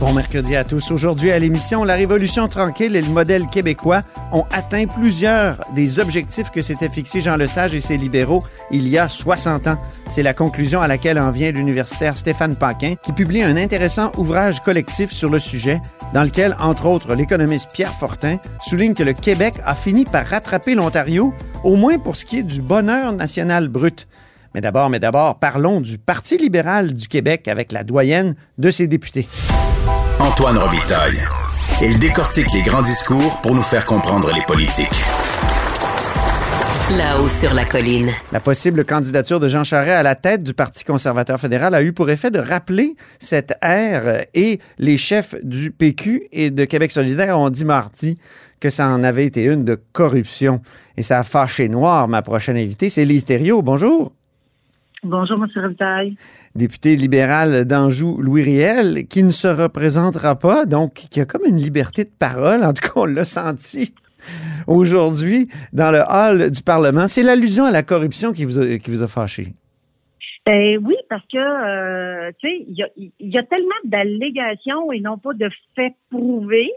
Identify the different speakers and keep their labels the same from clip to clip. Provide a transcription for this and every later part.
Speaker 1: Bon mercredi à tous. Aujourd'hui à l'émission, la Révolution tranquille et le modèle québécois ont atteint plusieurs des objectifs que s'étaient fixés Jean Lesage et ses libéraux il y a 60 ans. C'est la conclusion à laquelle en vient l'universitaire Stéphane Paquin, qui publie un intéressant ouvrage collectif sur le sujet, dans lequel, entre autres, l'économiste Pierre Fortin souligne que le Québec a fini par rattraper l'Ontario, au moins pour ce qui est du bonheur national brut. Mais d'abord, mais d'abord, parlons du Parti libéral du Québec avec la doyenne de ses députés.
Speaker 2: Antoine Robitaille. Il décortique les grands discours pour nous faire comprendre les politiques.
Speaker 3: Là-haut sur la colline.
Speaker 1: La possible candidature de Jean Charest à la tête du Parti conservateur fédéral a eu pour effet de rappeler cette ère et les chefs du PQ et de Québec solidaire ont dit mardi que ça en avait été une de corruption. Et ça a fâché noir ma prochaine invitée, c'est Lise Thériault. Bonjour.
Speaker 4: Bonjour, M. Revitaille.
Speaker 1: Député libéral d'Anjou, Louis Riel, qui ne se représentera pas, donc qui a comme une liberté de parole, en tout cas on l'a senti aujourd'hui dans le hall du Parlement. C'est l'allusion à la corruption qui vous a, qui vous a fâché.
Speaker 4: Ben oui, parce que euh, tu sais, il y a, tellement d'allégations et non pas de faits prouvés.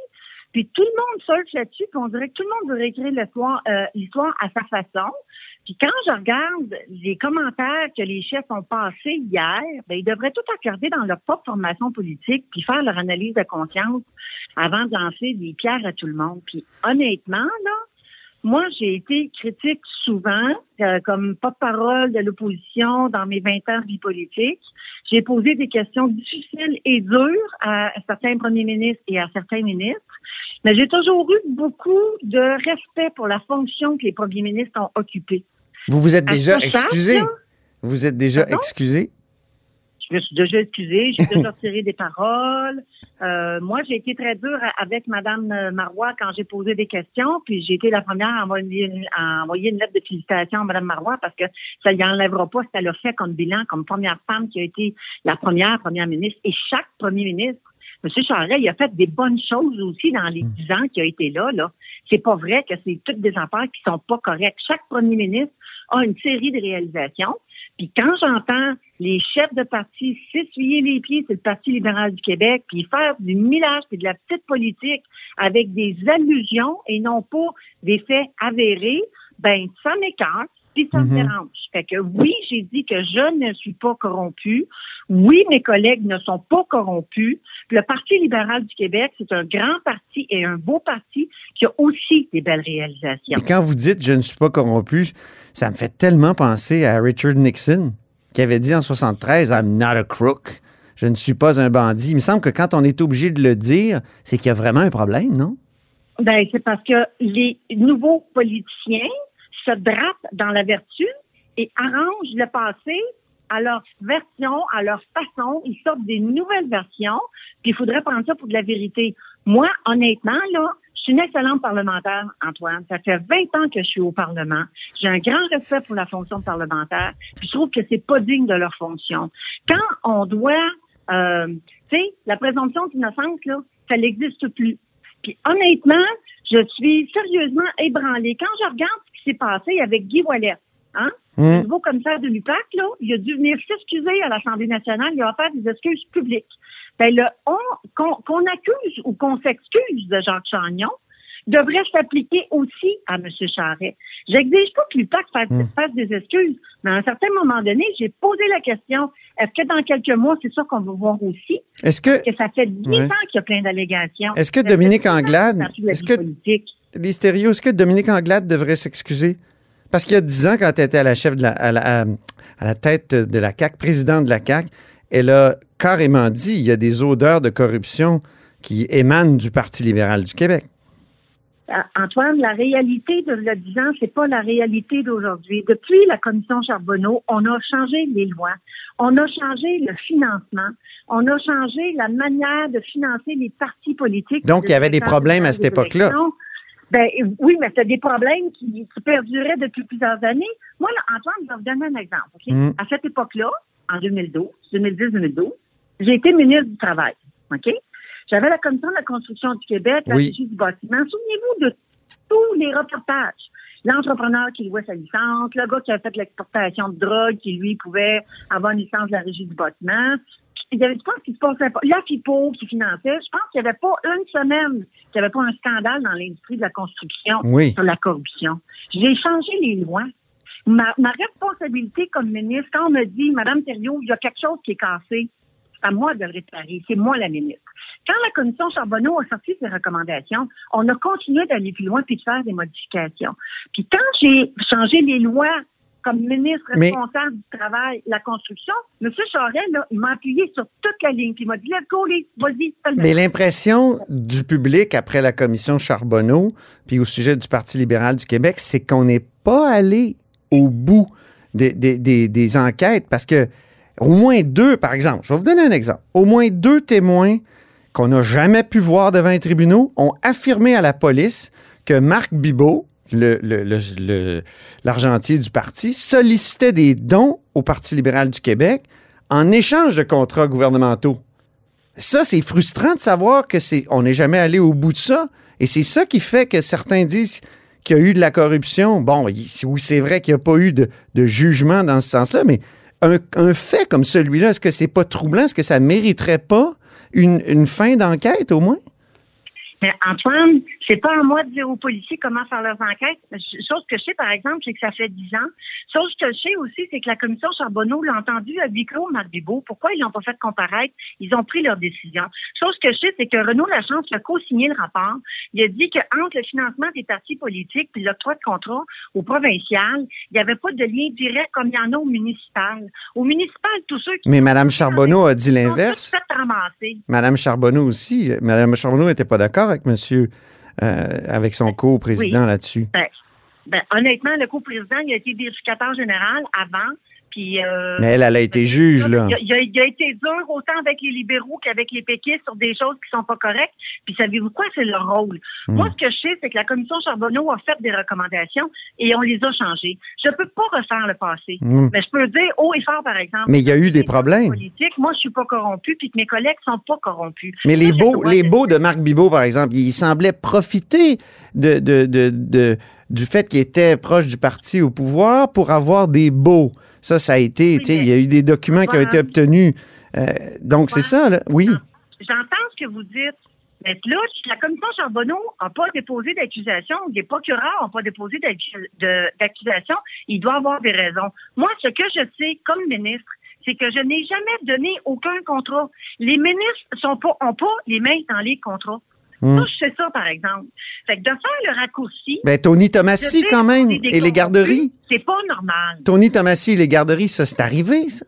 Speaker 4: Puis tout le monde surfe là-dessus, puis on dirait que tout le monde veut réécrire l'histoire, euh, l'histoire à sa façon. Puis quand je regarde les commentaires que les chefs ont passés hier, ben, ils devraient tout accorder dans leur propre formation politique puis faire leur analyse de conscience avant de lancer des pierres à tout le monde. Puis honnêtement, là, moi, j'ai été critique souvent euh, comme porte-parole de l'opposition dans mes 20 ans de vie politique. J'ai posé des questions difficiles et dures à certains premiers ministres et à certains ministres. Mais j'ai toujours eu beaucoup de respect pour la fonction que les premiers ministres ont occupée.
Speaker 1: Vous vous êtes déjà excusé? Vous êtes déjà excusé?
Speaker 4: Je me suis déjà excusée, j'ai déjà retiré des paroles. Euh, moi, j'ai été très dure avec Madame Marois quand j'ai posé des questions, puis j'ai été la première à envoyer, une, à envoyer une lettre de félicitations à Madame Marois parce que ça ne enlèvera pas ce qu'elle a fait comme bilan, comme première femme qui a été la première première ministre. Et chaque premier ministre M. Charest, il a fait des bonnes choses aussi dans les dix ans qu'il a été là. là. C'est pas vrai que c'est toutes des affaires qui sont pas correctes. Chaque premier ministre a une série de réalisations. Puis quand j'entends les chefs de parti s'essuyer les pieds c'est le Parti libéral du Québec, puis faire du millage et de la petite politique avec des allusions et non pas des faits avérés, ben ça m'écarte ça me dérange. Fait que oui, j'ai dit que je ne suis pas corrompu. Oui, mes collègues ne sont pas corrompus. Le Parti libéral du Québec, c'est un grand parti et un beau parti qui a aussi des belles réalisations.
Speaker 1: Et quand vous dites je ne suis pas corrompu, ça me fait tellement penser à Richard Nixon qui avait dit en 73 I'm not a crook. Je ne suis pas un bandit. Il me semble que quand on est obligé de le dire, c'est qu'il y a vraiment un problème, non?
Speaker 4: Ben, c'est parce que les nouveaux politiciens se drapent dans la vertu et arrangent le passé à leur version, à leur façon. Ils sortent des nouvelles versions, puis il faudrait prendre ça pour de la vérité. Moi, honnêtement, là, je suis une excellente parlementaire, Antoine. Ça fait 20 ans que je suis au Parlement. J'ai un grand respect pour la fonction parlementaire, puis je trouve que c'est pas digne de leur fonction. Quand on doit, euh, tu sais, la présomption d'innocence, là, ça n'existe plus. Puis honnêtement, je suis sérieusement ébranlée. Quand je regarde ce s'est passé avec Guy Wallet, hein,
Speaker 1: Hum.
Speaker 4: Le nouveau commissaire de l'UPAC, là, il a dû venir s'excuser à l'Assemblée nationale. Il a offert des excuses publiques. Ben, le on, qu'on, accuse ou qu'on s'excuse de Jacques Chagnon devrait s'appliquer aussi à M. Charret. J'exige pas que l'UPAC fasse,
Speaker 1: Hum.
Speaker 4: fasse des excuses, mais à un certain moment donné, j'ai posé la question, est-ce que dans quelques mois, c'est ça qu'on va voir aussi,
Speaker 1: Est-ce que
Speaker 4: que ça fait 10
Speaker 1: Ouais.
Speaker 4: ans qu'il y a plein d'allégations.
Speaker 1: Est-ce que Dominique
Speaker 4: 10 ans
Speaker 1: Anglade- est-ce que-
Speaker 4: politique.
Speaker 1: Les stéréos, est-ce que Dominique Anglade devrait s'excuser? Parce qu'il y a dix ans, quand elle était à la chef de la, à, la, à- la tête de la CAC, présidente de la CAC, elle a carrément dit il y a des odeurs de corruption qui émanent du Parti libéral du Québec.
Speaker 4: Euh, Antoine, la réalité de le 10 ans, c'est pas la réalité d'aujourd'hui. Depuis la commission Charbonneau, on a changé les lois, on a changé le financement, on a changé la manière de financer les partis politiques.
Speaker 1: Donc, il y avait des problèmes à cette époque-là.
Speaker 4: Ben oui, mais c'est des problèmes qui, qui perduraient depuis plusieurs années. Moi, là, Antoine, je vais vous donner un exemple.
Speaker 1: Mm.
Speaker 4: À cette époque-là, en 2012, 2010-2012, j'ai été ministre du Travail. OK? J'avais la commission de la construction du Québec, la
Speaker 1: Oui.
Speaker 4: régie du bâtiment. Souvenez-vous de tous les reportages. L'entrepreneur qui louait sa licence, le gars qui a fait l'exportation de drogue, qui lui pouvait avoir une licence de la régie du bâtiment. Il y avait, je pense qu'il se passait pas. La FIPO qui finançait, je pense qu'il n'y avait pas une semaine qu'il n'y avait pas un scandale dans l'industrie de la construction
Speaker 1: Oui.
Speaker 4: sur la corruption. J'ai changé les lois. Ma, ma responsabilité comme ministre, quand on me dit, Madame Thériault, il y a quelque chose qui est cassé, c'est à moi de le réparer. C'est moi la ministre. Quand la commission Charbonneau a sorti ses recommandations, on a continué d'aller plus loin puis de faire des modifications. Puis quand j'ai changé les lois comme ministre
Speaker 1: Mais-
Speaker 4: responsable du travail, la construction, M. Charest, là, il m'a appuyé sur toute la ligne puis il m'a dit, let's go, vas-y,
Speaker 1: Mais l'impression du public après la commission Charbonneau, puis au sujet du Parti libéral du Québec, c'est qu'on n'est pas allé au bout des, des- des- des enquêtes parce que au moins deux, par exemple, je vais vous donner un exemple, au moins deux témoins qu'on n'a jamais pu voir devant les tribunaux ont affirmé à la police que Marc Bibot, l'argentier du parti, sollicitait des dons au Parti libéral du Québec en échange de contrats gouvernementaux. Ça, c'est frustrant de savoir que c'est, n'est jamais allé au bout de ça. Et c'est ça qui fait que certains disent qu'il y a eu de la corruption. Bon, oui, c'est vrai qu'il n'y a pas eu de, jugement dans ce sens-là, mais un, fait comme celui-là, est-ce que c'est pas troublant? Est-ce que ça mériterait pas une fin d'enquête au moins?
Speaker 4: Mais Antoine, c'est pas à moi de dire aux policiers comment faire leurs enquêtes. Chose que je sais, par exemple, c'est que ça fait dix ans. Chose que je sais aussi, c'est que la commission Charbonneau l'a entendu à huis clos, Marc. Pourquoi ils l'ont pas fait comparaître? Ils ont pris leur décision. Chose que je sais, c'est que Renaud Lachance a co-signé le rapport. Il a dit que entre le financement des partis politiques et l'octroi de contrat au provincial, il n'y avait pas de lien direct comme il y en a au municipal. Au municipal, tous ceux qui
Speaker 1: Mais Mme Charbonneau a dit l'inverse. Madame Charbonneau aussi. Madame Charbonneau n'était pas d'accord avec monsieur, euh, avec son co-président là-dessus?
Speaker 4: Ben, ben, honnêtement, le co-président, il a été vérificateur général avant. Puis, euh,
Speaker 1: Mais elle, elle a été juge, là.
Speaker 4: Il a, il été dur autant avec les libéraux qu'avec les péquistes sur des choses qui sont pas correctes. Puis savez-vous quoi? C'est leur rôle.
Speaker 1: Hmm.
Speaker 4: Moi, ce que je sais, c'est que la commission Charbonneau a fait des recommandations et on les a changées. Je peux pas refaire le passé.
Speaker 1: Hmm.
Speaker 4: Mais je peux dire haut et fort, par exemple.
Speaker 1: Mais il y a eu des problèmes.
Speaker 4: politiques, moi, je suis pas corrompu, puis que mes collègues sont pas corrompus.
Speaker 1: Mais les
Speaker 4: Ça,
Speaker 1: beaux, les
Speaker 4: de-
Speaker 1: beaux de Marc Bibot, par exemple, il semblait profiter de, de, de, de- du fait qu'il était proche du parti au pouvoir pour avoir des beaux. Ça, ça a été,
Speaker 4: Oui,
Speaker 1: il y a eu des documents qui ont été obtenus. Euh, donc, c'est ça, là. Oui.
Speaker 4: J'entends ce que vous dites. Mais là, la commission Charbonneau n'a pas déposé d'accusation, les procureurs n'ont pas déposé d'accusation, il doit avoir des raisons. Moi, ce que je sais comme ministre, c'est que je n'ai jamais donné aucun contrat. Les ministres sont pas, ont pas les mains dans les contrats.
Speaker 1: Hmm.
Speaker 4: Ça, je sais ça, par exemple. Fait que de faire le raccourci.
Speaker 1: Ben, Tony Tomassi, quand même, et les garderies.
Speaker 4: C'est pas normal.
Speaker 1: Tony Tomassi et les garderies, ça, c'est arrivé, ça.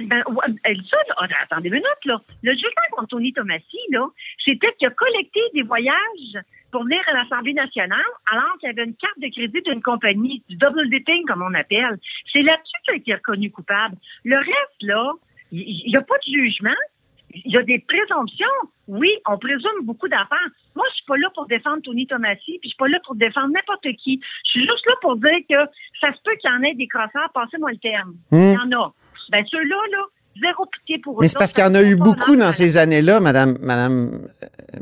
Speaker 4: Ben, ça, là, attends, attendez une minute, là. Le jugement contre Tony Tomassi, là, c'était qu'il a collecté des voyages pour venir à l'Assemblée nationale alors qu'il y avait une carte de crédit d'une compagnie, du double dipping, comme on appelle. C'est là-dessus qu'il a été reconnu coupable. Le reste, là, il n'y a pas de jugement. Il y a des présomptions. Oui, on présume beaucoup d'affaires. Moi, je suis pas là pour défendre Tony Tomassi, puis je suis pas là pour défendre n'importe qui. Je suis juste là pour dire que ça se peut qu'il y en ait des crosseurs, passez-moi le terme.
Speaker 1: Hmm.
Speaker 4: Il y en a. Ben, ceux-là, là, zéro pitié pour eux.
Speaker 1: Mais c'est parce qu'il y en a eu beaucoup dans ces années-là, Madame, Madame,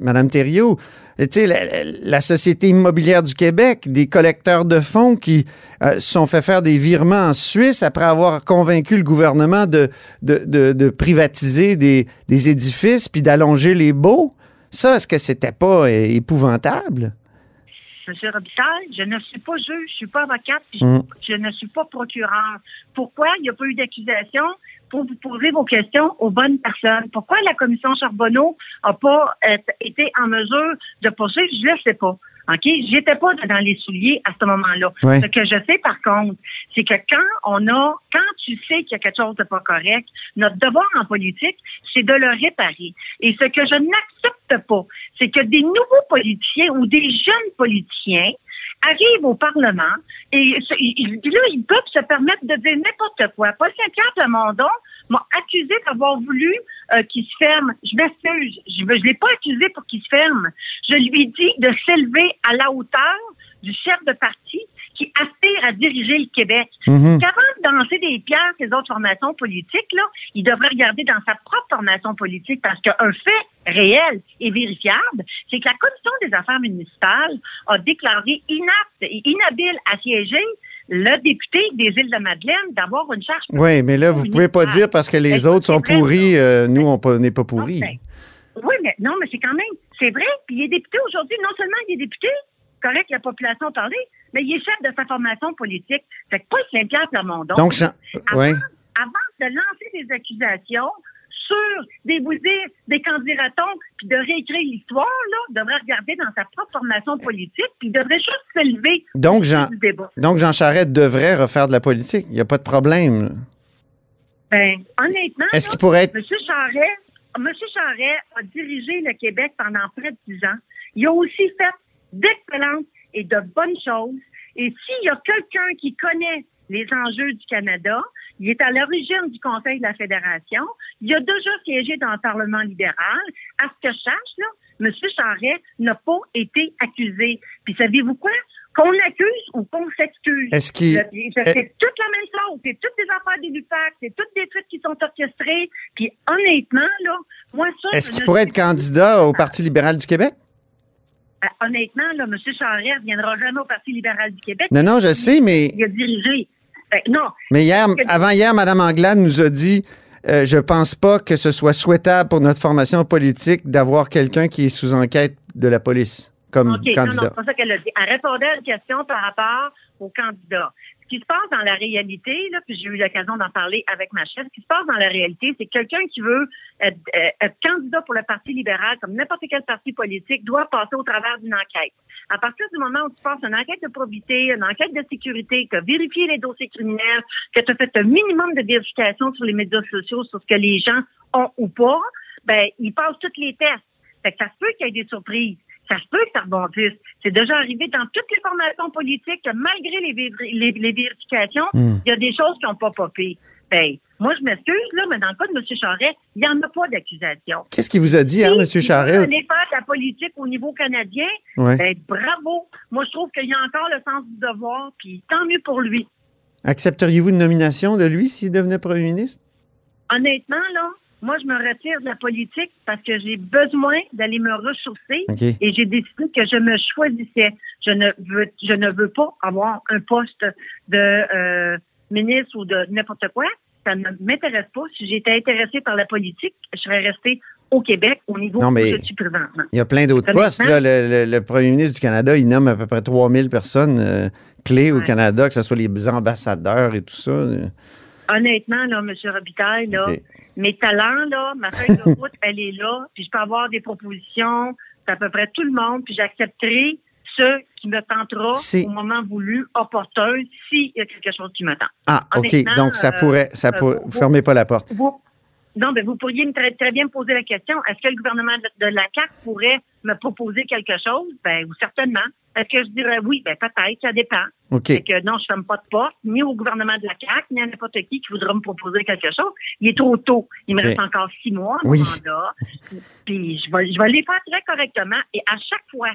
Speaker 1: Madame Thériault. Tu sais, la, la Société immobilière du Québec, des collecteurs de fonds qui euh, se sont fait faire des virements en Suisse après avoir convaincu le gouvernement de, de, de, de privatiser des, des édifices puis d'allonger les baux. Ça, est-ce que c'était pas euh, épouvantable?
Speaker 4: Monsieur Robitaille, je ne suis pas juge, je suis pas avocate, puis
Speaker 1: Mm.
Speaker 4: je, je ne suis pas procureur. Pourquoi? Il n'y a pas eu d'accusation? Pour vous poser vos questions aux bonnes personnes. Pourquoi la commission Charbonneau n'a pas été en mesure de poursuivre? Je ne le sais pas. OK? J'étais pas dans les souliers à ce moment-là.
Speaker 1: Ouais.
Speaker 4: Ce que je sais, par contre, c'est que quand on a, quand tu sais qu'il y a quelque chose de pas correct, notre devoir en politique, c'est de le réparer. Et ce que je n'accepte pas, c'est que des nouveaux politiciens ou des jeunes politiciens arrivent au Parlement et là, ils peuvent se permettre de dire n'importe quoi. Paul Saint-Pierre Plamondon m'a accusé d'avoir voulu euh, qu'il se ferme. Je m'excuse. Je ne l'ai pas accusé pour qu'il se ferme. Je lui dit de s'élever à la hauteur du chef de parti qui aspire à diriger le Québec.
Speaker 1: Mhm.
Speaker 4: Qu'avant de danser des pierres ces autres formations politiques, là, il devrait regarder dans sa propre formation politique parce qu'un fait réel et vérifiable, c'est que la Commission des affaires municipales a déclaré inapte et inhabile à siéger le député des Îles-de-Madeleine d'avoir une charge
Speaker 1: Oui, mais là, vous pouvez pas dire parce que les autres sont pourris, euh, nous, on n'est pas pourris.
Speaker 4: Ah, ben, Oui, mais non, mais c'est quand même, c'est vrai. Puis il est député aujourd'hui, non seulement il est député, correct, la population a parlé, mais il est chef de sa formation politique. Fait que Paul Saint-Pierre Plamondon,
Speaker 1: Donc, Jean-
Speaker 4: avant,
Speaker 1: ouais.
Speaker 4: avant de lancer des accusations sur des dire des candidatons, puis de réécrire l'histoire, là, devrait regarder dans sa propre formation politique, puis il devrait juste s'élever
Speaker 1: Donc, Jean,
Speaker 4: du débat.
Speaker 1: donc, Jean Charest devrait refaire de la politique. Il n'y a pas de problème.
Speaker 4: Ben, honnêtement,
Speaker 1: Est-ce qu'il pourrait être.
Speaker 4: Monsieur Charret, Monsieur Charret a dirigé le Québec pendant près de dix ans. Il a aussi fait d'excellentes et de bonnes choses. Et s'il y a quelqu'un qui connaît les enjeux du Canada, il est à l'origine du Conseil de la Fédération. Il a déjà siégé dans le Parlement libéral. À ce que je sache, là, M. Charret n'a pas été accusé. Puis savez-vous quoi? Qu'on accuse ou qu'on s'excuse.
Speaker 1: Est-ce qu'il-
Speaker 4: C'est toute la même chose. C'est toutes des affaires des LUPAC. C'est toutes des trucs qui sont orchestrés. Puis honnêtement, là, moi, ça...
Speaker 1: Est-ce qu'il pourrait être candidat au Parti libéral du Québec?
Speaker 4: Euh, honnêtement, là, M. Charest ne viendra jamais au Parti libéral du Québec.
Speaker 1: Non, non, je sais, mais,
Speaker 4: Il a dirigé. Ben, non,
Speaker 1: mais hier, avant hier, Mme Anglade nous a dit euh, Je pense pas que ce soit souhaitable pour notre formation politique d'avoir quelqu'un qui est sous enquête de la police comme
Speaker 4: OK, non, non,
Speaker 1: candidat.
Speaker 4: c'est pas ça qu'elle a dit. Elle répondait à une question par rapport aux candidats. Ce qui se passe dans la réalité, là, puis j'ai eu l'occasion d'en parler avec ma chef, ce qui se passe dans la réalité, c'est que quelqu'un qui veut être, euh, être candidat pour le Parti libéral, comme n'importe quel parti politique, doit passer au travers d'une enquête. À partir du moment où tu passes une enquête de probité, une enquête de sécurité, que tu as vérifié les dossiers criminels, que tu as fait un minimum de vérification sur les médias sociaux sur ce que les gens ont ou pas, ben, ils passent tous les tests. Fait que ça se peut qu'il y ait des surprises. Ça se peut que ça rebondisse. C'est déjà arrivé dans toutes les formations politiques que malgré les, véri- les, les vérifications,
Speaker 1: Hmm.
Speaker 4: il y a des choses qui n'ont pas popé. Ben, moi, je m'excuse, là, mais dans le cas de M. Charret, il n'y en a pas d'accusation.
Speaker 1: Qu'est-ce qu'il vous a dit, hein, M.
Speaker 4: Si
Speaker 1: Charest?
Speaker 4: veut aller faire de la politique au niveau canadien,
Speaker 1: Ouais.
Speaker 4: ben, bravo. Moi, je trouve qu'il y a encore le sens du devoir, puis tant mieux pour lui.
Speaker 1: Accepteriez-vous une nomination de lui s'il devenait premier ministre?
Speaker 4: Honnêtement, là, moi, je me retire de la politique parce que j'ai besoin d'aller me ressourcer et j'ai décidé que je me choisissais. Je ne veux, je ne veux pas avoir un poste de euh, ministre ou de n'importe quoi. Ça ne m'intéresse pas. Si j'étais intéressée par la politique, je serais restée au Québec au niveau
Speaker 1: Non, mais-
Speaker 4: où je suis présentement.
Speaker 1: Il y a plein d'autres postes. Là. Le, le- le premier ministre du Canada, il nomme à peu près 3000 personnes euh, clés au. Canada, que ce soit les ambassadeurs et tout ça.
Speaker 4: Honnêtement, là, M. Robitaille, là, mes talents, là, ma feuille de route, elle est là, puis je peux avoir des propositions, c'est à peu près tout le monde, puis j'accepterai ce qui me tentera au moment voulu, opportun, s'il y a quelque chose qui me tente.
Speaker 1: Ah, OK. Donc, ça
Speaker 4: euh,
Speaker 1: pourrait. Ça
Speaker 4: euh,
Speaker 1: pourrait
Speaker 4: vous-
Speaker 1: fermez pas la porte.
Speaker 4: Vous, non, mais vous pourriez me très, très bien me poser la question, est-ce que le gouvernement de, de la CAQ pourrait me proposer quelque chose? Ben, ou certainement. Est-ce que je dirais oui? Ben, peut-être, ça dépend.
Speaker 1: OK.
Speaker 4: Fait que non, je ferme pas de porte, ni au gouvernement de la CAQ, ni à n'importe qui qui voudra me proposer quelque chose. Il est trop tôt. Il me reste encore six mois
Speaker 1: Oui.
Speaker 4: mandat. Puis je vais, je vais les faire très correctement. Et à chaque fois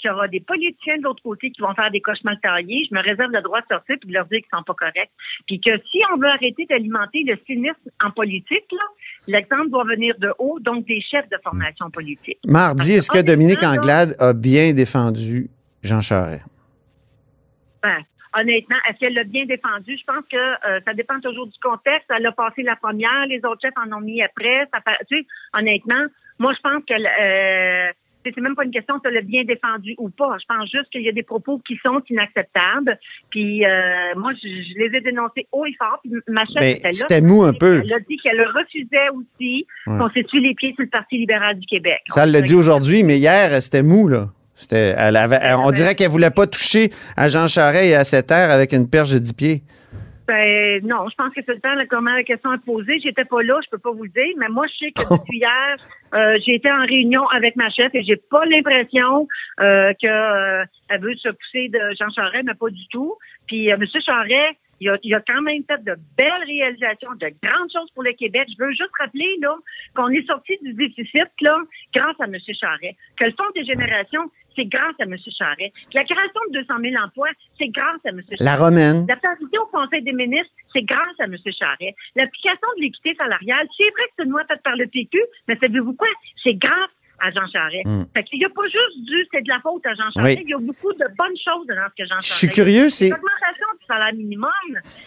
Speaker 4: qu'il y aura des politiciens de l'autre côté qui vont faire des coches mal taillées. Je me réserve le droit de sortir puis de leur dire qu'ils sont pas corrects. Puis que si on veut arrêter d'alimenter le cynisme en politique, là, l'exemple doit venir de haut, donc des chefs de formation politique.
Speaker 1: Mardi, est-ce que Dominique Anglade a bien défendu Jean Charest?
Speaker 4: Ben, honnêtement, est-ce qu'elle l'a bien défendu? Je pense que euh, ça dépend toujours du contexte. Elle a passé la première, les autres chefs en ont mis après. Ça fait- tu sais, honnêtement, moi, je pense que euh, c'est même pas une question si elle l'a bien défendu ou pas. Je pense juste qu'il y a des propos qui sont inacceptables. Puis euh, moi, je, je les ai dénoncés haut et fort. Puis ma chef
Speaker 1: Ben,
Speaker 4: était là.
Speaker 1: c'était mou un peu.
Speaker 4: Elle a dit qu'elle refusait aussi
Speaker 1: Ouais.
Speaker 4: qu'on s'essuie les pieds sur le Parti libéral du Québec.
Speaker 1: Ça, elle l'a dit aujourd'hui, mais hier, c'était mou, là. Elle avait, elle- on dirait qu'elle voulait pas toucher à Jean Charest et à cette terre avec une perche de 10 pieds.
Speaker 4: Ben, non, je pense que c'est le temps, là, comment la question est posée. J'étais pas là, je peux pas vous le dire, mais moi, je sais que depuis hier, euh, j'ai été en réunion avec ma chef et j'ai pas l'impression euh, que euh, veut se pousser de Jean Charest, mais pas du tout. Puis, M. Charest, il a, il a quand même fait de belles réalisations, de grandes choses pour le Québec. Je veux juste rappeler là qu'on est sorti du déficit là grâce à M. Charest. Que le Fonds des générations, c'est grâce à M. Charest. Que la création de 200 000 emplois, c'est grâce à M. Charest.
Speaker 1: La romaine.
Speaker 4: La parité au Conseil des ministres, c'est grâce à M. Charest. L'application de l'équité salariale, c'est vrai que c'est une loi faite par le PQ, mais savez-vous quoi? C'est grâce à Jean Charest.
Speaker 1: Mm.
Speaker 4: Fait qu'il n'y a pas juste du c'est de la faute à Jean Charest.
Speaker 1: Oui.
Speaker 4: Il y a beaucoup de bonnes choses dans ce que Jean
Speaker 1: Je
Speaker 4: Charest.
Speaker 1: suis curieux, c'est.
Speaker 4: L'augmentation du salaire minimum.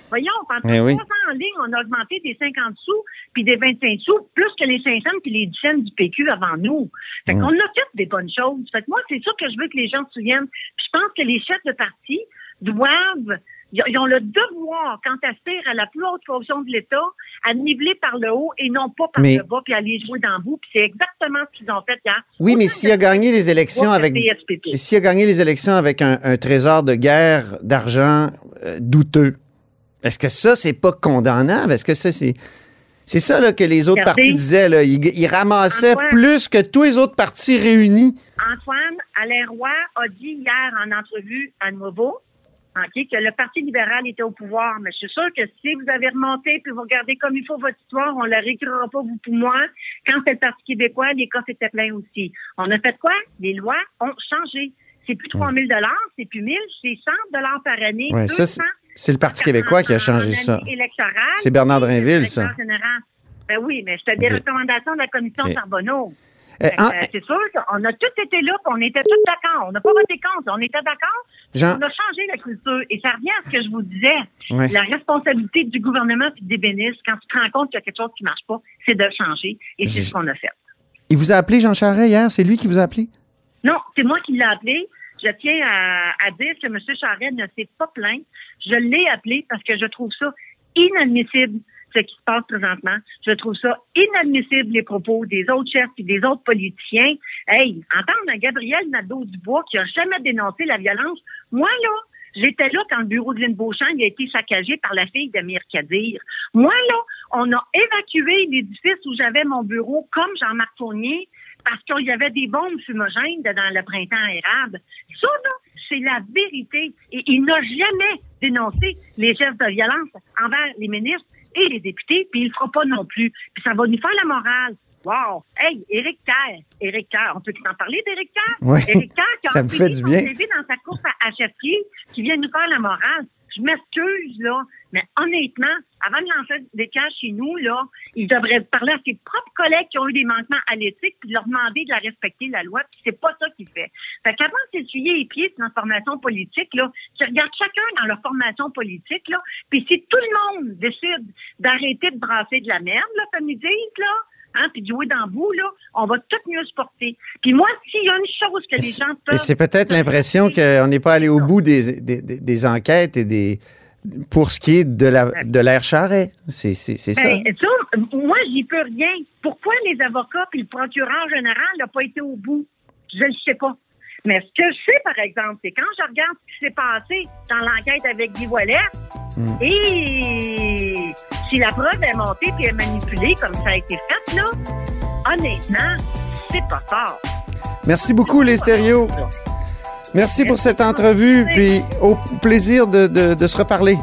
Speaker 4: Voyons, pendant
Speaker 1: Eh oui.
Speaker 4: en ligne, on a augmenté des 50 sous puis des 25 sous, plus que les 500 puis les 10 cents du PQ avant nous. Fait
Speaker 1: Mm.
Speaker 4: qu'on a fait des bonnes choses. Fait que moi, c'est ça que je veux que les gens se souviennent. Puis je pense que les chefs de parti doivent, ils ont le devoir, quand aspirent à la plus haute fonction de l'État, à niveler par le haut et non pas par
Speaker 1: Mais-
Speaker 4: le bas puis aller jouer dans le bout. Puis c'est exactement ce qu'ils ont fait hier.
Speaker 1: Oui, mais s'il a gagné les élections avec. S'il a gagné les élections avec un, un trésor de guerre d'argent euh, douteux, est-ce que ça, c'est pas condamnable? Est-ce que ça, c'est. C'est ça là, que les autres
Speaker 4: Regardez.
Speaker 1: partis disaient. Là. Ils, ils ramassaient
Speaker 4: Antoine.
Speaker 1: plus que tous les autres partis réunis.
Speaker 4: Antoine Alain Roy a dit hier en entrevue à Nouveau ok, que le Parti libéral était au pouvoir. Mais je suis sûre que si vous avez remonté puis vous regardez comme il faut votre histoire, on ne la réécrira pas vous pour moi. Quand c'est le Parti québécois, les cas étaient pleins aussi. On a fait quoi? Les lois ont changé. C'est plus 3 000 c'est plus 1000 c'est 100 par année.
Speaker 1: Ouais, ça,
Speaker 4: 200
Speaker 1: C'est le Parti québécois qui a changé ça. C'est Bernard Drinville, ça.
Speaker 4: général. Ben oui, mais c'était des recommandations de la commission
Speaker 1: Ok.
Speaker 4: Charbonneau.
Speaker 1: Euh,
Speaker 4: Fait que,
Speaker 1: en-
Speaker 4: euh, c'est sûr qu'on a tous été là, puis on était tous d'accord. On n'a pas voté contre, on était d'accord.
Speaker 1: Jean,
Speaker 4: On a changé la culture. Et ça revient à ce que je vous disais.
Speaker 1: Ouais.
Speaker 4: La responsabilité du gouvernement et des bénisses, quand tu te rends compte qu'il y a quelque chose qui marche pas, c'est de changer. Et c'est
Speaker 1: Je-
Speaker 4: ce qu'on a fait.
Speaker 1: il vous a appelé Jean Charest hier? C'est lui qui vous a appelé?
Speaker 4: Non, c'est moi qui l'ai appelé. Je tiens à, à dire que M. Charest ne s'est pas plaint. Je l'ai appelé parce que je trouve ça inadmissible ce qui se passe présentement. Je trouve ça inadmissible les propos des autres chefs et des autres politiciens. Hey, entendre Gabriel Nadeau-Dubois qui a jamais dénoncé la violence. Moi, là, J'étais là quand le bureau de Lynn Beauchamp a été saccagé par la fille d'Amir Kadir. Moi, là, on a évacué l'édifice où j'avais mon bureau comme Jean-Marc Fournier parce qu'il y avait des bombes fumogènes dans le printemps érable. Ça, là, c'est la vérité. Et il n'a jamais dénoncé les gestes de violence envers les ministres et les députés, puis il le fera pas non plus. Puis ça va nous faire la morale. Wow! Hey, Éric Kerr. Éric Kerr. On peut en parler d'Éric Kerr?
Speaker 1: Oui.
Speaker 4: Éric Kerr qui a
Speaker 1: Ça vous fait
Speaker 4: envoyé
Speaker 1: du
Speaker 4: son
Speaker 1: bien.
Speaker 4: CV dans sa course à, à qui vient nous faire la morale. Je m'excuse, là, mais honnêtement, avant de lancer des cas chez nous, là, il devrait parler à ses propres collègues qui ont eu des manquements à l'éthique puis leur demander de la respecter, la loi, puis c'est pas ça qu'il fait. Fait qu'avant de s'essuyer les pieds sur notre formation politique, là, qui regarde chacun dans leur formation politique, là, puis si tout le monde décide d'arrêter de brasser de la merde, là, comme ils disent, là, hein, puis de jouer dans là, on va tout mieux se porter. Puis moi, s'il y a une chose que les gens peuvent...
Speaker 1: c'est peut-être l'impression qu'on n'est pas allé au bout des, des, des- enquêtes et des pour ce qui est de la de l'air charret. C'est ça.
Speaker 4: Ben, ça, moi, j'y peux rien. Pourquoi les avocats puis le procureur général n'ont pas été au bout? Je ne sais pas. Mais ce que je sais, par exemple, c'est quand je regarde ce qui s'est passé dans l'enquête avec Guy Wallet,
Speaker 1: Hmm.
Speaker 4: et si la preuve est montée puis est manipulée comme ça a été fait, là, honnêtement, c'est pas fort.
Speaker 1: Merci beaucoup les stéréos. Merci pour cette entrevue puis au plaisir de, de, de se reparler.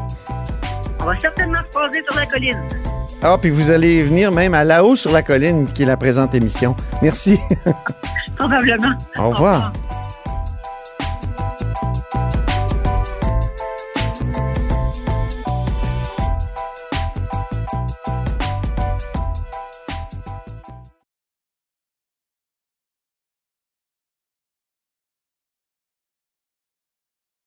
Speaker 4: On va certainement se poser sur la colline.
Speaker 1: Ah puis vous allez venir même à là-haut sur la colline qui est la présente émission. Merci.
Speaker 4: Probablement.
Speaker 1: Au revoir.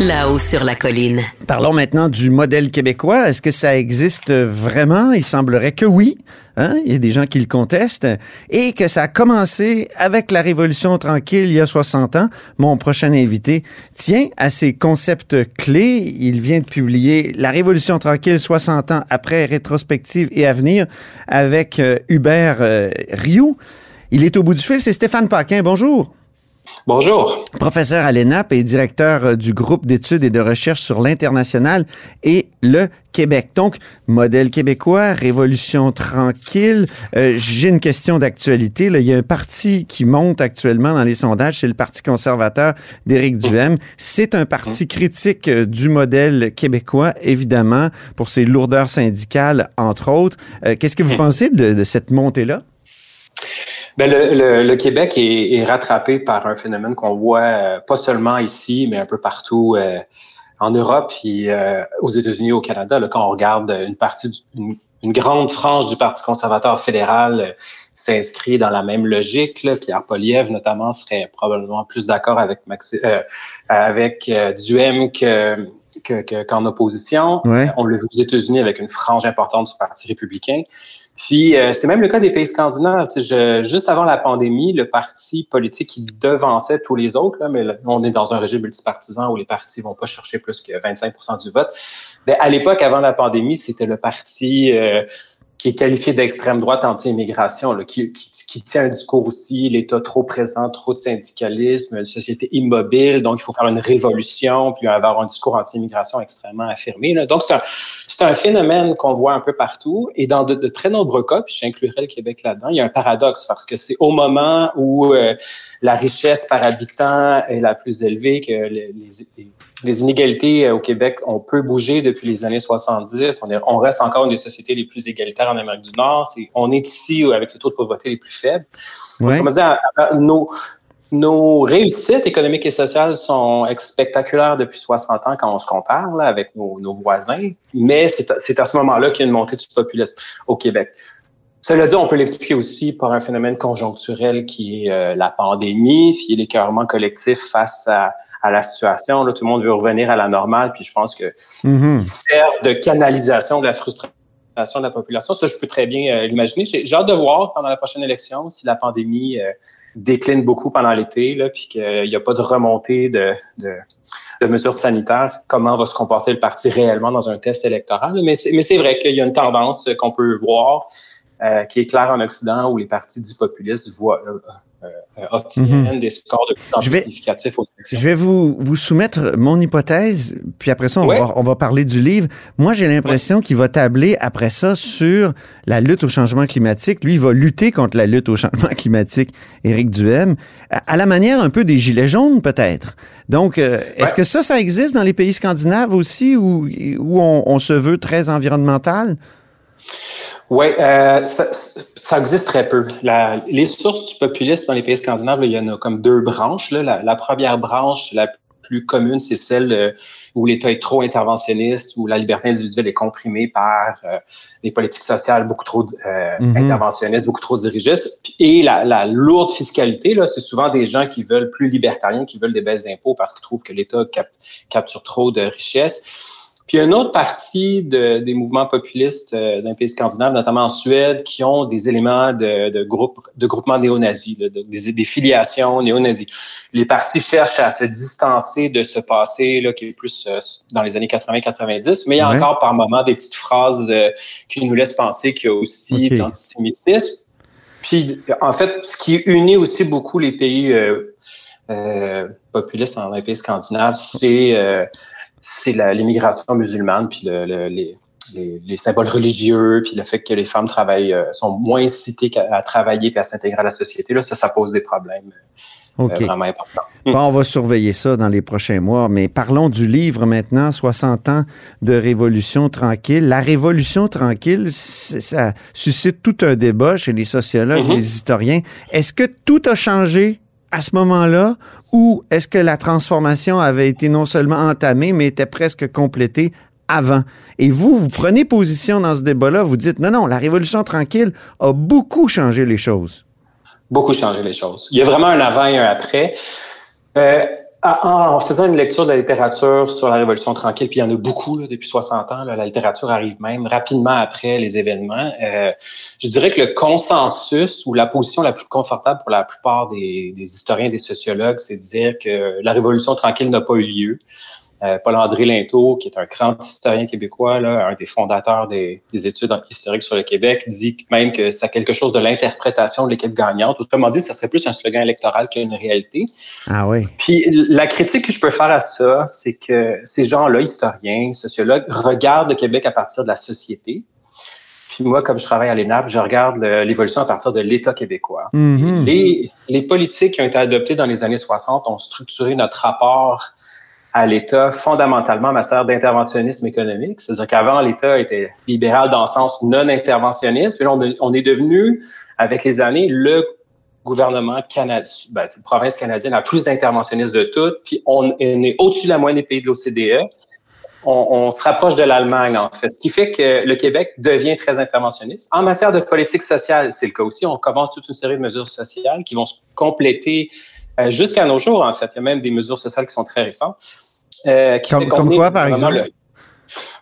Speaker 3: là-haut sur la colline.
Speaker 1: Parlons maintenant du modèle québécois. Est-ce que ça existe vraiment? Il semblerait que oui. Hein? Il y a des gens qui le contestent. Et que ça a commencé avec la Révolution tranquille il y a 60 ans. Mon prochain invité tient à ces concepts clés. Il vient de publier La Révolution tranquille 60 ans après rétrospective et avenir avec euh, Hubert euh, Rioux. Il est au bout du fil. C'est Stéphane Paquin. Bonjour.
Speaker 5: Bonjour.
Speaker 1: Professeur à l'ENAP et directeur euh, du groupe d'études et de recherche sur l'international et le Québec. Donc, modèle québécois, révolution tranquille. Euh, J'ai une question d'actualité. Il y a un parti qui monte actuellement dans les sondages, c'est le Parti conservateur d'Éric Duhem. C'est un parti critique euh, du modèle québécois, évidemment, pour ses lourdeurs syndicales, entre autres. Euh, Qu'est-ce que vous pensez de, de cette montée-là?
Speaker 5: Ben, le, le- le Québec est, est rattrapé par un phénomène qu'on voit euh, pas seulement ici, mais un peu partout euh, en Europe et euh, aux États-Unis, au Canada. Là, quand on regarde une partie, du- une, une grande frange du Parti conservateur fédéral euh, s'inscrit dans la même logique. Là. Pierre Poliev, notamment, serait probablement plus d'accord avec Maxi, euh, avec Duhem que que- que- qu'en opposition.
Speaker 1: Ouais.
Speaker 5: On l'a vu aux États-Unis avec une frange importante du Parti républicain. Puis, euh, c'est même le cas des pays scandinaves. Je- juste avant la pandémie, le parti politique qui devançait tous les autres, là, mais là, on est dans un régime multipartisan où les partis vont pas chercher plus que 25 du vote. Ben, à l'époque, avant la pandémie, c'était le parti euh, qui est qualifié d'extrême droite anti-immigration, qui, qui, qui tient un discours aussi, l'État trop présent, trop de syndicalisme, une société immobile, donc il faut faire une révolution, puis avoir un discours anti-immigration extrêmement affirmé. Là. Donc c'est un, un phénomène qu'on voit un peu partout, et dans de, très nombreux cas, puis j'inclurais le Québec là-dedans, il y a un paradoxe, parce que c'est au moment où euh, la richesse par habitant est la plus élevée, que les, les inégalités euh, au Québec ont peu bougé depuis les années 70. On, est, on reste encore une des sociétés les plus égalitaires en Amérique du Nord. C'est, on est ici avec le taux de pauvreté les plus faibles.
Speaker 1: Ouais.
Speaker 5: Comment dire, nos, nos réussites économiques et sociales sont spectaculaires depuis 60 ans quand on se compare là, avec nos, nos voisins, mais c'est, à- c'est à ce moment-là qu'il y a une montée du populisme au Québec. Cela dit, on peut l'expliquer aussi par un phénomène conjoncturel qui est euh, la pandémie, puis l'écœurement collectif face à, à la situation. Là, tout le monde veut revenir à la normale, puis je pense que
Speaker 1: Mhm.
Speaker 5: servent de canalisation de la frustration de la population. Ça, je peux très bien euh, l'imaginer. J'ai, hâte de voir pendant la prochaine élection si la pandémie euh, décline beaucoup pendant l'été, puis qu'il n'y a pas de remontée de, de, de mesures sanitaires, comment va se comporter le parti réellement dans un test électoral? Mais c'est, mais c'est vrai qu'il y a une tendance euh, qu'on peut voir, euh, qui est claire en Occident, où les partis dits populistes voient, euh, euh, obtiennent
Speaker 1: Mhm.
Speaker 5: des scores de plus en
Speaker 1: Je
Speaker 5: plus
Speaker 1: vais-
Speaker 5: significatifs aux élections.
Speaker 1: Je vais vous, vous soumettre mon hypothèse, puis après ça, on,
Speaker 5: Ouais.
Speaker 1: va, on va parler du livre. Moi, j'ai l'impression qu'il va tabler après ça sur la lutte au changement climatique. Lui, il va lutter contre la lutte au changement climatique, Éric Duhem, à, à la manière un peu des Gilets jaunes, peut-être. Donc, euh, est-ce que ça, ça existe dans les pays scandinaves aussi, où, où on, on se veut très environnemental?
Speaker 5: Oui, euh, ça, ça existe très peu. La- les sources du populisme dans les pays scandinaves, là, il y en a comme deux branches. là. La, la première branche, la plus commune, c'est celle euh, où l'État est trop interventionniste, où la liberté individuelle est comprimée par euh, des politiques sociales beaucoup trop euh,
Speaker 1: Mhm.
Speaker 5: interventionnistes, beaucoup trop dirigistes. Et la, la lourde fiscalité, là, c'est souvent des gens qui veulent plus libertariens, qui veulent des baisses d'impôts parce qu'ils trouvent que l'État cap- capture trop de richesses. Puis il y a une autre partie de- des mouvements populistes euh, d'un pays scandinave, notamment en Suède, qui ont des éléments de, de, groupe, de groupements néo-nazis, de- des, des filiations néo-nazis. Les partis cherchent à se distancer de ce passé là, qui est plus euh, dans les années 80-90, mais il y a
Speaker 1: Ouais.
Speaker 5: encore par moments des petites phrases euh, qui nous laissent penser qu'il y a aussi
Speaker 1: Ok.
Speaker 5: de l'antisémitisme. Puis, en fait, ce qui unit aussi beaucoup les pays euh, euh, populistes dans les pays scandinaves, c'est euh, c'est l'immigration musulmane, puis le, le- les, les, les symboles religieux, puis le fait que les femmes travaillent, euh, sont moins incitées à travailler puis à s'intégrer à la société. Là, ça, ça pose des problèmes euh, vraiment importants.
Speaker 1: Bon, on va surveiller ça dans les prochains mois, mais parlons du livre maintenant, 60 ans de Révolution tranquille. La Révolution tranquille, ça suscite tout un débat chez les sociologues,
Speaker 5: Mhm.
Speaker 1: les historiens. Est-ce que tout a changé? À ce moment-là ou est-ce que la transformation avait été non seulement entamée, mais était presque complétée avant? Et vous, vous prenez position dans ce débat-là, vous dites, non, non, la Révolution tranquille a beaucoup changé les choses.
Speaker 5: beaucoup changé les choses. Il y a vraiment un avant et un après. Euh, en en faisant une lecture de la littérature sur la Révolution tranquille, puis il y en a beaucoup là, depuis 60 ans, là, la littérature arrive même rapidement après les événements. Euh, je dirais que le consensus ou la position la plus confortable pour la plupart des, des historiens, des sociologues, c'est de dire que la Révolution tranquille n'a pas eu lieu. Euh, Paul-André Linteau, qui est un grand historien québécois, là, un des fondateurs des, des études historiques sur le Québec, dit même que c'est quelque chose de l'interprétation de l'équipe gagnante. Autrement dit, ça serait plus un slogan électoral qu'une réalité.
Speaker 1: Ah oui.
Speaker 5: Puis la critique que je peux faire à ça, c'est que ces gens-là, historiens, sociologues, regardent le Québec à partir de la société. Puis moi, comme je travaille à l'ENAP, je regarde l'évolution à partir de l'État québécois.
Speaker 1: Mhm.
Speaker 5: Les, les politiques qui ont été adoptées dans les années 60 ont structuré notre rapport à l'État fondamentalement en matière d'interventionnisme économique. C'est-à-dire qu'avant, l'État était libéral dans le sens non interventionniste, mais là, on, est devenu, avec les années, le gouvernement canadien, ben, province canadienne la plus interventionniste de toutes, puis on, on est au-dessus de la moyenne des pays de l'OCDE. On, on se rapproche de l'Allemagne, en fait. Ce qui fait que le Québec devient très interventionniste. En matière de politique sociale, c'est le cas aussi. On commence toute une série de mesures sociales qui vont se compléter euh, jusqu'à nos jours, en fait. Il y a même des mesures sociales qui sont très récentes. euh, qui
Speaker 1: Comme- quoi, par exemple?
Speaker 5: le-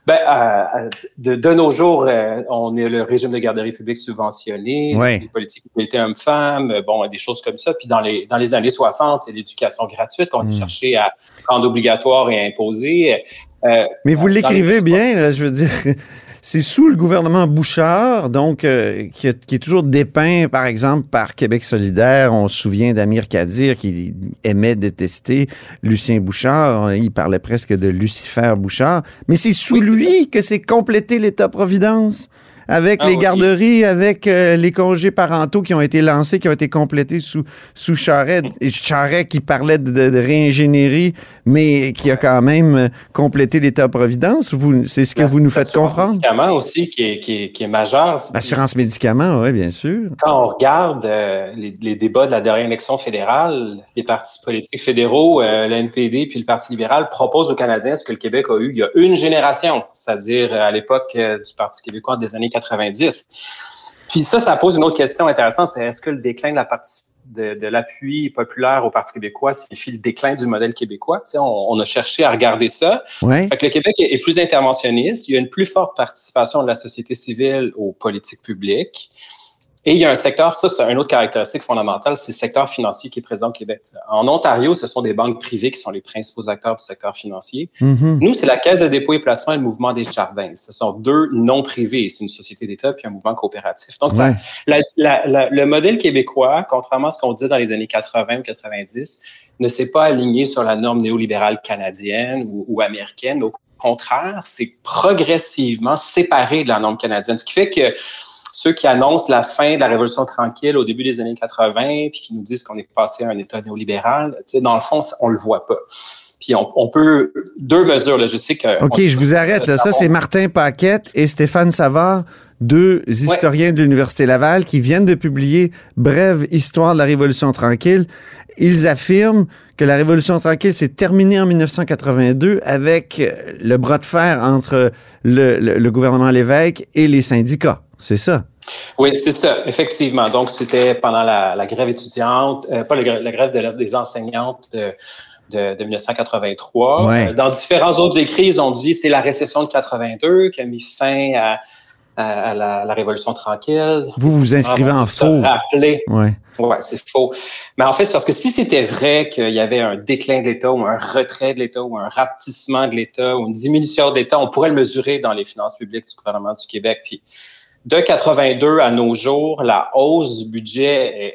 Speaker 5: ben, euh, de, de nos jours, on est le régime de garderie publique subventionné,
Speaker 1: Ouais.
Speaker 5: les politiques d'égalité hommes-femmes, bon, des choses comme ça. Puis dans les, dans les années 60, c'est l'éducation gratuite qu'on
Speaker 1: Hmm.
Speaker 5: a cherché à rendre obligatoire et imposer. Euh,
Speaker 1: Mais vous l'écrivez bien, là, je veux dire. C'est sous le gouvernement Bouchard, donc, euh, qui, qui est toujours dépeint, par exemple, par Québec solidaire. On se souvient d'Amir Kadir qui aimait détester Lucien Bouchard. Il parlait presque de Lucifer Bouchard. Mais c'est sous lui que c'est complété l'État-providence. Avec
Speaker 5: Ah
Speaker 1: les
Speaker 5: oui.
Speaker 1: garderies, avec euh, les congés parentaux qui ont été lancés, qui ont été complétés sous, sous Charret. Et Charret qui parlait de, de réingénierie, mais qui a quand même euh, complété l'État-providence. C'est ce que vous nous faites
Speaker 5: l'assurance
Speaker 1: comprendre?
Speaker 5: médicaments aussi qui est, qui est, qui est majeur.
Speaker 1: L'assurance médicaments, oui, bien sûr.
Speaker 5: Quand on regarde euh, les, les débats de la dernière élection fédérale, les partis politiques fédéraux, euh, le NPD puis le Parti libéral proposent aux Canadiens ce que le Québec a eu il y a une génération, c'est-à-dire euh, à l'époque euh, du Parti québécois des années 90. Puis ça, ça pose une autre question intéressante, c'est est-ce que le déclin de la partie de, de l'appui populaire au Parti québécois signifie le déclin du modèle québécois? Tu sais, on, on a cherché à regarder ça.
Speaker 1: Ouais.
Speaker 5: Fait que le Québec est est plus interventionniste. Il y a une plus forte participation de la société civile aux politiques publiques. Et il y a un secteur, ça c'est une autre caractéristique fondamentale, c'est le secteur financier qui est présent au Québec. En Ontario, ce sont des banques privées qui sont les principaux acteurs du secteur financier.
Speaker 1: Mhm.
Speaker 5: Nous, c'est la Caisse de dépôt et placement et le Mouvement des Jardins. Ce sont deux non privés. C'est une société d'État puis un mouvement coopératif. Donc, ça,
Speaker 1: Ouais.
Speaker 5: la- la- la- le modèle québécois, contrairement à ce qu'on dit dans les années 80 ou 90, ne s'est pas aligné sur la norme néolibérale canadienne ou, ou américaine. Au contraire, c'est progressivement séparé de la norme canadienne. Ce qui fait que ceux qui annoncent la fin de la Révolution tranquille au début des années 80, puis qui nous disent qu'on est passé à un État néolibéral, tu sais, dans le fond, on le voit pas. Puis on, on peut... Deux mesures, là, je sais que...
Speaker 1: OK, je vous arrête. Là. Ça, c'est Martin Paquette et Stéphane Savard, deux historiens de l'Université Laval qui viennent de publier Brève histoire de la Révolution tranquille. Ils affirment que la Révolution tranquille s'est terminée en 1982 avec le bras de fer entre le, le- le gouvernement Lévesque et les syndicats. C'est ça?
Speaker 5: Oui, c'est ça, effectivement. Donc, c'était pendant la, la grève étudiante, euh, pas le la grève de des enseignantes de, de, de 1983.
Speaker 1: Ouais.
Speaker 5: Euh, Dans différents autres écrits, ils ont dit c'est la récession de 82 qui a mis fin à, à- à la, la Révolution tranquille.
Speaker 1: Vous vous inscrivez en faux.
Speaker 5: rappeler.
Speaker 1: Ouais.
Speaker 5: Ouais, c'est faux. Mais en fait, c'est parce que si c'était vrai qu'il y avait un déclin de l'État ou un retrait de l'État ou un rapetissement de l'État ou une diminution de l'État, on pourrait le mesurer dans les finances publiques du gouvernement du Québec. Puis de 82 à nos jours, la hausse du budget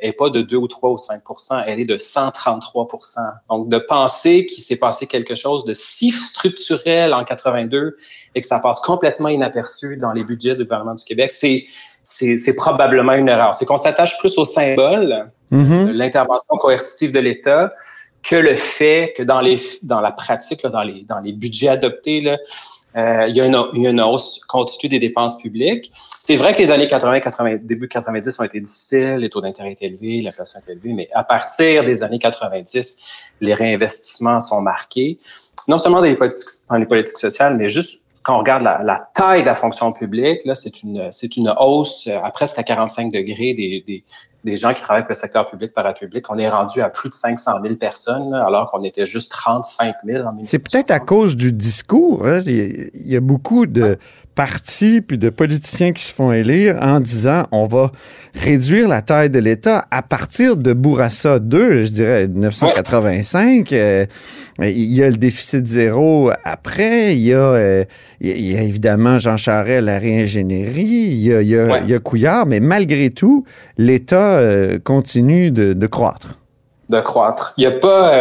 Speaker 5: est, pas de 2 ou 3 ou 5% elle est de 133% Donc, de penser qu'il s'est passé quelque chose de si structurel en 82 et que ça passe complètement inaperçu dans les budgets du gouvernement du Québec, c'est c'est c'est probablement une erreur. C'est qu'on s'attache plus au symbole
Speaker 1: Mhm.
Speaker 5: de l'intervention coercitive de l'État que le fait que dans les dans la pratique, là, dans les dans les budgets adoptés, là, euh, il, y a une, une hausse continue des dépenses publiques. C'est vrai que les années 80, 80, début 90 ont été difficiles, les taux d'intérêt étaient élevés, l'inflation était élevée, mais à partir des années 90, les réinvestissements sont marqués, non seulement dans les politiques, dans les politiques sociales, mais juste quand on regarde la, la taille de la fonction publique, là, c'est une, c'est une hausse euh, à presque à 45 degrés des, des, des gens qui travaillent pour le secteur public parapublic. On est rendu à plus de 500 000 personnes, là, alors qu'on était juste 35 000 en
Speaker 1: C'est peut-être à cause du discours. hein. Il y a beaucoup de partis puis de politiciens qui se font élire en disant on va réduire la taille de l'État à partir de Bourassa 2, je dirais 1985. Euh, il y a le déficit zéro après. Il y a, euh, il y a- évidemment Jean Charest, la réingénierie. Il y a, il y a-
Speaker 5: Ouais.
Speaker 1: il y a Couillard. Mais malgré tout, l'État euh, continue de, de croître.
Speaker 5: de croître. Il n'y a pas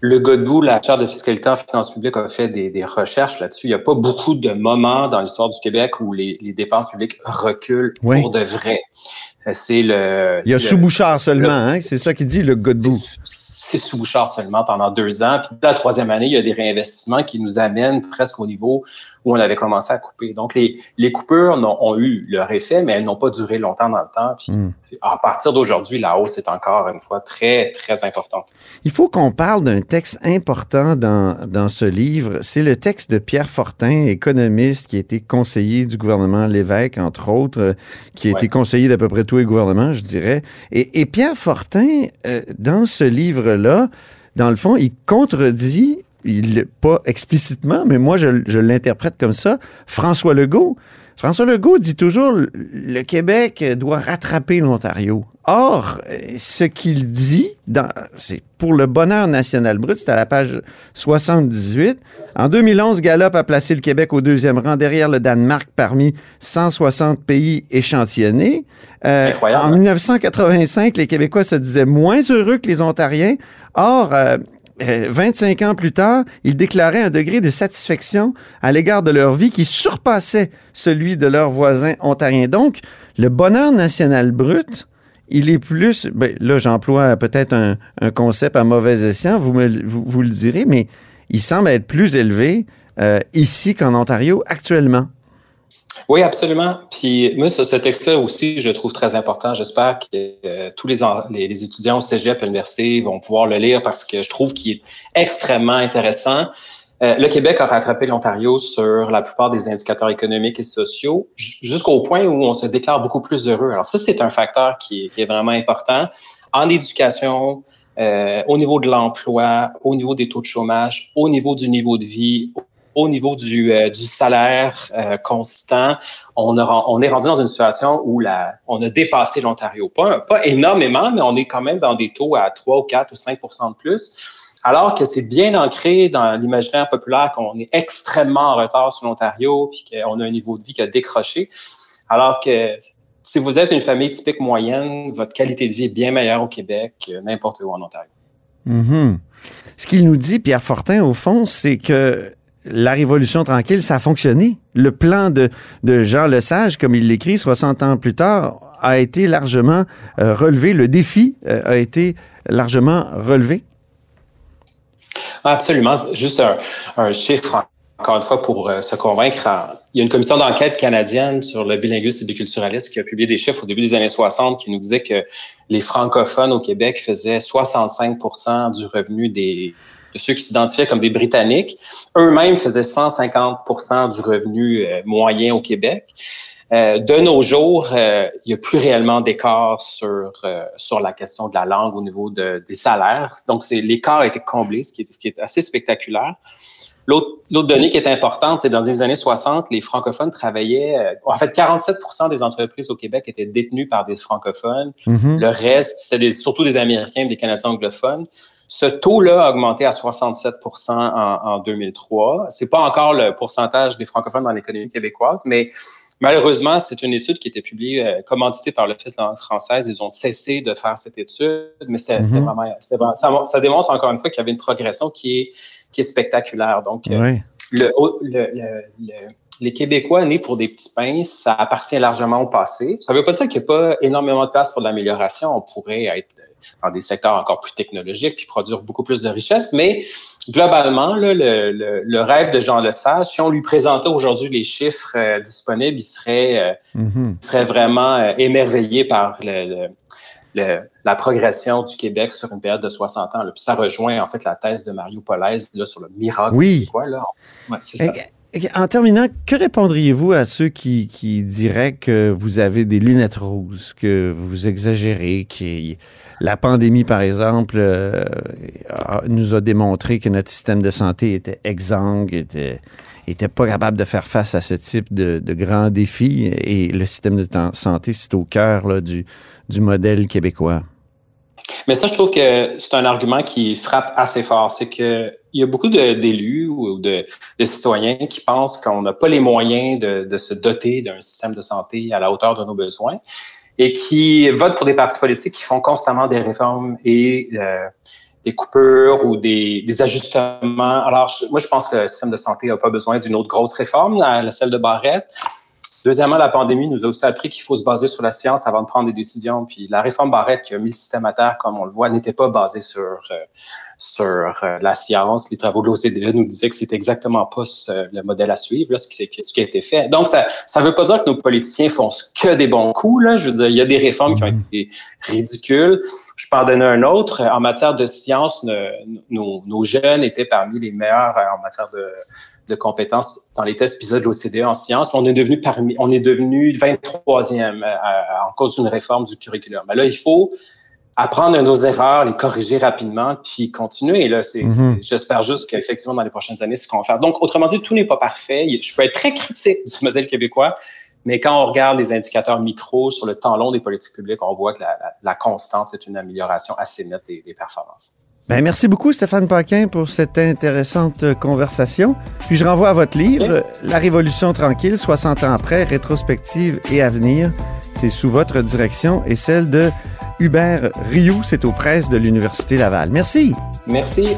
Speaker 5: le Godbout, la chaire de fiscalité en finances publiques a fait des, des recherches là-dessus. Il n'y a pas beaucoup de moments dans l'histoire du Québec où les, les dépenses publiques reculent
Speaker 1: Oui.
Speaker 5: pour de vrai. Euh, C'est le.
Speaker 1: Il y a
Speaker 5: c'est le-
Speaker 1: sous-Bouchard seulement,
Speaker 5: le-
Speaker 1: hein? c'est ça qu'il dit, le Godbout.
Speaker 5: c'est sous Bouchard seulement pendant deux ans. Puis la troisième année, il y a des réinvestissements qui nous amènent presque au niveau où on avait commencé à couper. Donc, les, les coupures ont eu leur effet, mais elles n'ont pas duré longtemps dans le temps. Puis,
Speaker 1: Mm.
Speaker 5: à partir d'aujourd'hui, la hausse est encore une fois très, très importante.
Speaker 1: Il faut qu'on parle d'un texte important dans, dans ce livre. C'est le texte de Pierre Fortin, économiste qui a été conseiller du gouvernement Lévesque, entre autres, euh, qui a
Speaker 5: Ouais.
Speaker 1: été conseiller d'à peu près tous les gouvernements, je dirais. Et, et Pierre Fortin, euh, dans ce livre-là, dans le fond, il contredit, il, pas explicitement, mais moi je, je l'interprète comme ça, François Legault. François Legault dit toujours le- Québec doit rattraper l'Ontario. Or, ce qu'il dit, c'est pour le bonheur national brut, c'est à la page 78. En 2011, Gallup a placé le Québec au deuxième rang derrière le Danemark parmi 160 pays échantillonnés. Euh,
Speaker 5: Incroyable.
Speaker 1: en 1985, les Québécois se disaient moins heureux que les Ontariens. Or, euh, euh, 25 ans plus tard, ils déclaraient un degré de satisfaction à l'égard de leur vie qui surpassait celui de leurs voisins ontariens. Donc, le bonheur national brut, il est plus, ben, là j'emploie peut-être un, un concept à mauvais escient, vous, me, vous, vous le direz, mais il semble être plus élevé euh, ici qu'en Ontario actuellement.
Speaker 5: Oui, absolument. Puis moi, ce, texte-là aussi, je le trouve très important. J'espère que euh, tous les, étudiants au cégep à l'université vont pouvoir le lire parce que je trouve qu'il est extrêmement intéressant. Euh, le Québec a rattrapé l'Ontario sur la plupart des indicateurs économiques et sociaux jusqu'au point où on se déclare beaucoup plus heureux. Alors ça, c'est un facteur qui est, qui est vraiment important. En éducation, euh, au niveau de l'emploi, au niveau des taux de chômage, au niveau du niveau de vie, au niveau du, euh, salaire euh, constant, on, est rendu dans une situation où on a dépassé l'Ontario. Pas, énormément, mais on est quand même dans des taux à 3 ou 4 ou 5 de plus. Alors que c'est bien ancré dans l'imaginaire populaire qu'on est extrêmement en retard sur l'Ontario, puis qu'on a un niveau de vie qui a décroché. Alors que si vous êtes une famille typique moyenne, votre qualité de vie est bien meilleure au Québec que n'importe où en Ontario.
Speaker 1: Mhm. Ce qu'il nous dit, Pierre Fortin, au fond, c'est que la Révolution tranquille, ça a fonctionné. Le plan de, de Jean Lesage, comme il l'écrit 60 ans plus tard, a été largement euh, relevé. Le défi euh, a été largement relevé.
Speaker 5: Absolument. Juste un, chiffre encore une fois, pour euh, se convaincre, il y a une commission d'enquête canadienne sur le bilinguisme et le biculturalisme qui a publié des chiffres au début des années 60 qui nous disaient que les francophones au Québec faisaient 65% du revenu des, de ceux qui s'identifiaient comme des Britanniques. Eux-mêmes faisaient 150% du revenu euh, moyen au Québec. Euh, de nos jours, il n'y a plus réellement d'écart sur, sur la question de la langue au niveau de, des salaires. Donc, l'écart a été comblé, ce qui est assez spectaculaire. L'autre donnée qui est importante, c'est dans les années 60, les francophones travaillaient. Euh, en fait, 47% des entreprises au Québec étaient détenues par des francophones. Mm-hmm. Le reste, c'était surtout des Américains et des Canadiens anglophones. Ce taux-là a augmenté à 67 en, en 2003. C'est pas encore le pourcentage des francophones dans l'économie québécoise, mais malheureusement, c'est une étude qui était publiée, euh, commanditée par l'Office de la langue française. Ils ont cessé de faire cette étude, mais c'était mm-hmm. vraiment, ça, ça, démontre encore une fois qu'il y avait une progression qui est, qui est spectaculaire. Donc, euh, le, le, le, les Québécois nés pour des petits pains, ça appartient largement au passé. Ça ne veut pas dire qu'il n'y a pas énormément de place pour de l'amélioration. On pourrait être dans des secteurs encore plus technologiques puis produire beaucoup plus de richesses. Mais globalement, là, le, le, rêve de Jean Lesage, si on lui présentait aujourd'hui les chiffres euh, disponibles, il serait, euh, mm-hmm. il serait vraiment euh, émerveillé par le, la progression du Québec sur une période de 60 ans. Là. Puis ça rejoint en fait la thèse de Mario Polaise là, sur le miracle.
Speaker 1: Oui.
Speaker 5: Quoi, là. Ouais, c'est ça.
Speaker 1: En terminant, que répondriez-vous à ceux qui, qui, diraient que vous avez des lunettes roses, que vous exagérez, que la pandémie, par exemple, euh, nous a démontré que notre système de santé était exsangue, était, était pas capable de faire face à ce type de, de grands défis, et le système de santé, c'est au cœur du, du modèle québécois.
Speaker 5: Mais ça, je trouve que c'est un argument qui frappe assez fort. C'est que il y a beaucoup d'élus ou de, citoyens qui pensent qu'on n'a pas les moyens de, se doter d'un système de santé à la hauteur de nos besoins et qui votent pour des partis politiques qui font constamment des réformes et euh, des coupures ou des, des ajustements. Alors, moi, je pense que le système de santé n'a pas besoin d'une autre grosse réforme, la celle de Barrette. Deuxièmement, la pandémie nous a aussi appris qu'il faut se baser sur la science avant de prendre des décisions. Puis la réforme Barrette qui a mis le système à terre, comme on le voit, n'était pas basée sur euh, sur euh, la science. Les travaux de l'OCDE nous disaient que c'était exactement pas le modèle à suivre, là, ce, qui, ce qui a été fait. Donc, ça ça veut pas dire que nos politiciens font que des bons coups. Là. Je veux dire, il y a des réformes qui ont été ridicules. Je peux en donner un autre. En matière de science, nos, nos jeunes étaient parmi les meilleurs euh, en matière de de compétences dans les tests PISA de l'OCDE en sciences. On est devenu parmi, on est devenu 23e euh, en cause d'une réforme du curriculum. Mais là, il faut apprendre nos erreurs, les corriger rapidement, puis continuer. Et là, c'est, mm-hmm. j'espère juste qu'effectivement, dans les prochaines années, c'est ce qu'on va faire. Donc, autrement dit, tout n'est pas parfait. Je peux être très critique du modèle québécois, mais quand on regarde les indicateurs micro sur le temps long des politiques publiques, on voit que la, constante, c'est une amélioration assez nette des performances.
Speaker 1: Ben, merci beaucoup, Stéphane Paquin, pour cette intéressante euh, conversation. Puis je renvoie à votre livre, La Révolution tranquille, 60 ans après, rétrospective et avenir. C'est sous votre direction et celle de Hubert Rioux. C'est aux presses de l'Université Laval. Merci.
Speaker 5: Merci.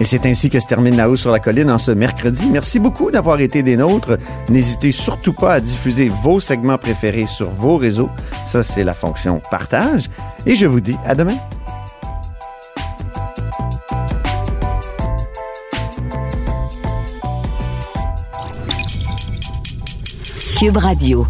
Speaker 1: Et c'est ainsi que se termine La Haut sur la Colline en ce mercredi. Merci beaucoup d'avoir été des nôtres. N'hésitez surtout pas à diffuser vos segments préférés sur vos réseaux. Ça, c'est la fonction partage. Et je vous dis à demain.
Speaker 3: Cube Radio.